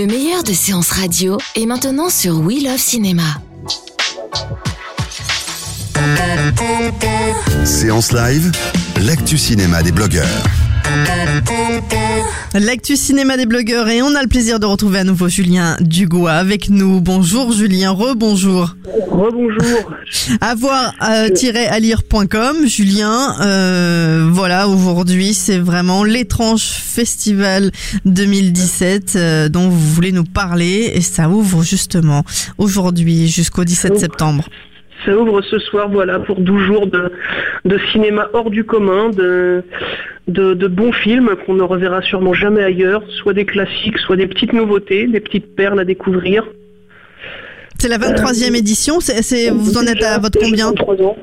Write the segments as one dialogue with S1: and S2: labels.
S1: Le meilleur de séances radio est maintenant sur We Love Cinéma.
S2: Séance live, l'actu cinéma des blogueurs.
S3: L'actu cinéma des blogueurs et on a le plaisir de retrouver à nouveau Julien Dugois avec nous. Bonjour Julien, rebonjour.
S4: Rebonjour.
S3: Avoir-à-lire.com, Julien, euh, voilà, aujourd'hui c'est vraiment l'étrange festival 2017 euh, dont vous voulez nous parler et ça ouvre justement aujourd'hui jusqu'au 17 septembre.
S4: Ça ouvre ce soir, voilà, pour 12 jours de, de cinéma hors du commun, de, de, de bons films qu'on ne reverra sûrement jamais ailleurs, soit des classiques, soit des petites nouveautés, des petites perles à découvrir.
S3: C'est la 23e édition, c'est, c'est- vous en êtes à votre combien
S4: 23 ans.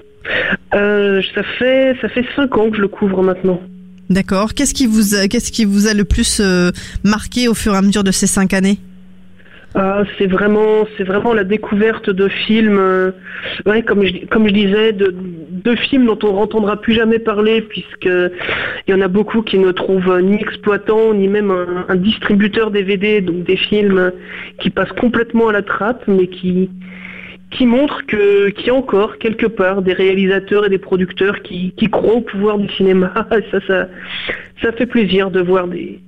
S4: Euh, ça fait ça fait 5 ans que je le couvre maintenant.
S3: D'accord. Qu'est-ce qui vous a, qu'est-ce qui vous a le plus euh, marqué au fur et à mesure de ces cinq années?
S4: Ah, c'est vraiment, c'est vraiment la découverte de films, euh, ouais, comme je, comme je disais, de, de films dont on n'entendra plus jamais parler, puisque il y en a beaucoup qui ne trouvent ni exploitant ni même un, un distributeur DVD, donc des films qui passent complètement à la trappe, mais qui qui montrent que qu'il y a encore quelque part des réalisateurs et des producteurs qui, qui croient au pouvoir du cinéma. ça, ça, ça fait plaisir de voir des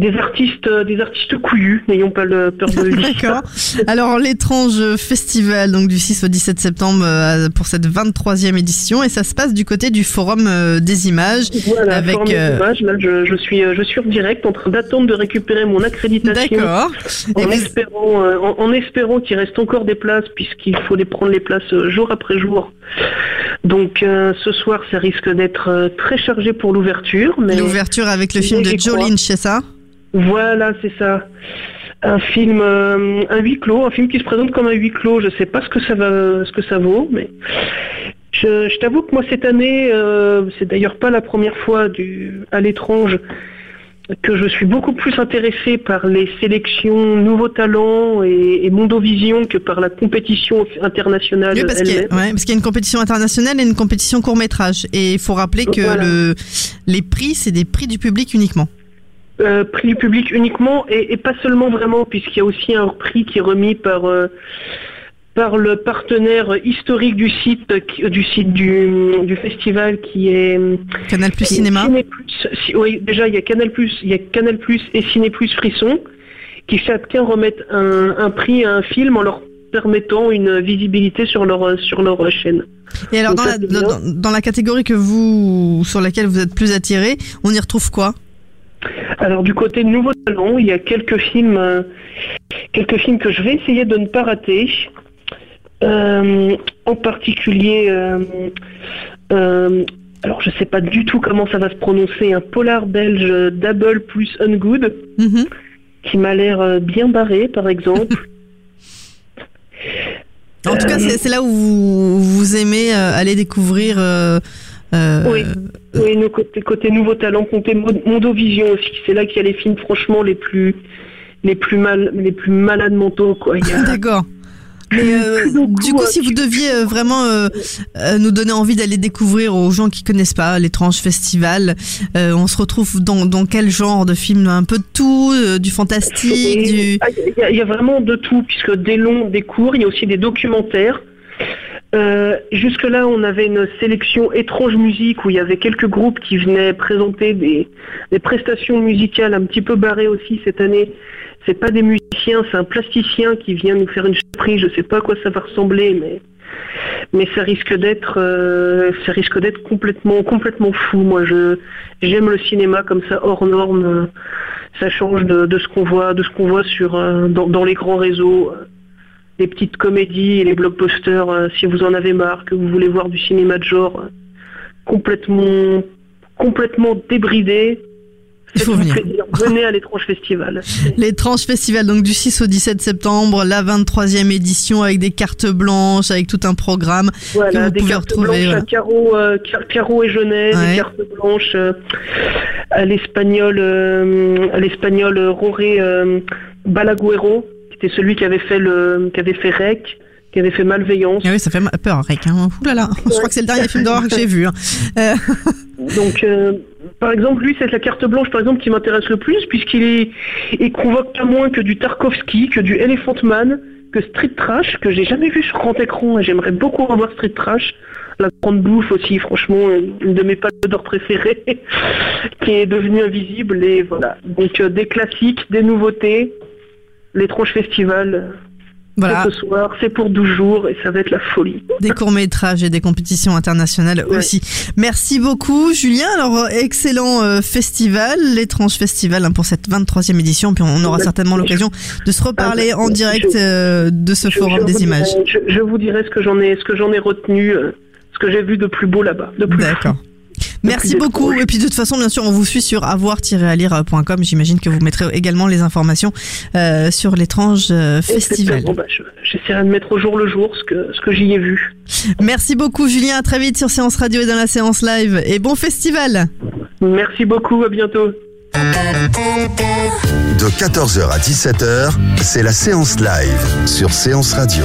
S4: des artistes, euh, des artistes couillus, n'ayons pas le peur de le dire.
S3: D'accord. Alors l'étrange festival donc du 6 au 17 septembre euh, pour cette 23e édition et ça se passe du côté du forum euh, des images
S4: Voilà,
S3: avec
S4: là, je, je suis, je suis en direct en train d'attendre de récupérer mon accréditation.
S3: D'accord.
S4: En espérant, en, en espérant qu'il reste encore des places, puisqu'il faut les prendre les places jour après jour. Donc euh, ce soir, ça risque d'être euh, très chargé pour l'ouverture. Mais
S3: L'ouverture avec le film de. Lynch, c'est ça?
S4: Voilà, c'est ça. Un film, euh, un huis clos, un film qui se présente comme un huis clos. Je sais pas ce que ça va, ce que ça vaut, mais je, je t'avoue que moi cette année, euh, c'est d'ailleurs pas la première fois du, à l'étrange que je suis beaucoup plus intéressé par les sélections Nouveaux Talents et, et Mondovision que par la compétition internationale
S3: Oui, parce qu'il y, a- ouais, y une compétition internationale et une compétition court métrage. Et il faut rappeler que
S4: Voilà.
S3: le, les prix, c'est des prix du public uniquement.
S4: Euh, prix du public uniquement et, et pas seulement vraiment puisqu'il y a aussi un prix qui est remis par euh, par le partenaire historique du site qui- du site du, du festival qui est
S3: Canal Plus Cinéma.
S4: Ciné+. Si- oui, déjà il y a Canal Plus, il y a Canal Plus et Ciné Plus Frisson qui chacun remettent un, un prix à un film en leur permettant une visibilité sur leur sur leur chaîne.
S3: Et alors,
S4: Donc
S3: dans
S4: ça,
S3: la, dans, dans la catégorie que vous, sur laquelle vous êtes plus attiré, on y retrouve quoi?
S4: Alors du côté Nouveau Talent, il y a quelques films, euh, quelques films que je vais essayer de ne pas rater. Euh, en particulier, euh, euh, alors je sais pas du tout comment ça va se prononcer, un polar belge Double plus Ungood
S3: Mhm.
S4: qui m'a l'air euh, bien barré, par exemple.
S3: En tout cas, c'est c'est là où vous, vous aimez euh, aller découvrir. Euh,
S4: Oui. oui, nos côté, côté Nouveau Talent, côté Mo- Mondovision aussi. C'est là qu'il y a les films franchement les plus les plus mal les plus malades mentaux quoi. Y a-
S3: D'accord. Mais euh, du coup,
S4: euh,
S3: si vous deviez euh, vraiment euh, euh, nous donner envie d'aller découvrir aux gens qui connaissent pas l'étrange festival, euh, on se retrouve dans, dans quel genre de film? Un peu de tout, du fantastique, du...
S4: ah, Il y, a- il y a vraiment de tout, puisque des longs, des courts, il y a aussi des documentaires. Euh, Jusque-là, on avait une sélection étrange musique où il y avait quelques groupes qui venaient présenter des, prestations musicales un petit peu barrées aussi cette année. c'est pas des musiciens, c'est un plasticien qui vient nous faire une surprise. Je sais pas à quoi ça va ressembler, mais mais ça risque d'être euh, ça risque d'être complètement complètement fou. Moi, je j'aime le cinéma comme ça hors norme. Ça change de, ce qu'on voit de ce qu'on voit sur euh, dans les grands réseaux. Les petites comédies et les blockbusters, euh, si vous en avez marre, que vous voulez voir du cinéma de genre euh, complètement complètement débridé,
S3: Il faut venir.
S4: Venez à l'étrange festival.
S3: L'étrange festival, donc du 6 au 17 septembre, la 23e édition avec des cartes blanches, avec tout un programme.
S4: Voilà,
S3: vous
S4: des
S3: pouvez
S4: cartes
S3: retrouver,
S4: blanches à carreaux, euh, car- carreaux et
S3: Ouais.
S4: des cartes blanches euh, à l'espagnol, euh, à l'espagnol Roré Balaguero, qui était celui qui avait fait le, qui avait fait Rec, qui avait fait Malveillance.
S3: Ah oui, ça fait peur, Rick. Hein. Ouh là là, je crois que c'est le dernier film d'horreur que j'ai vu. hein. Euh,
S4: Donc, euh, par exemple, lui, c'est la carte blanche, par exemple, qui m'intéresse le plus, puisqu'il est, il convoque pas moins que du Tarkovsky, que du Elephant Man, que Street Trash, que j'ai jamais vu sur grand écran, et j'aimerais beaucoup revoir Street Trash. La grande bouffe aussi, franchement, une de mes pâtes d'or préférées, qui est devenue invisible, et voilà. Donc, euh, des classiques, des nouveautés, l'étrange festival,
S3: voilà,
S4: ce soir, c'est pour 12 jours, et ça va être la folie.
S3: des courts-métrages et des compétitions internationales
S4: Ouais.
S3: aussi. Merci beaucoup, Julien. Alors, euh, excellent euh, festival, l'étrange festival hein, pour cette 23e édition. Puis on aura
S4: Ouais.
S3: certainement l'occasion de se reparler
S4: Ah,
S3: en
S4: je-
S3: direct euh, de ce
S4: Je-
S3: forum
S4: je
S3: des images.
S4: Je, vous dirai ce que j'en ai, ce que j'en ai retenu, euh, ce que j'ai vu de plus beau là-bas.
S3: D'accord. Merci beaucoup. Et puis de toute façon, bien sûr, on vous suit sur avoir-alire.com. J'imagine que vous mettrez également les informations euh, sur l'étrange euh, festival.
S4: Bon, bah, je- J'essaierai de mettre au jour le jour ce que, ce que j'y ai vu.
S3: Merci beaucoup, Julien. À très vite sur Séance Radio et dans la séance live. Et bon festival.
S4: Merci beaucoup, à bientôt.
S2: De 14h à 17h, c'est la séance live sur Séance Radio.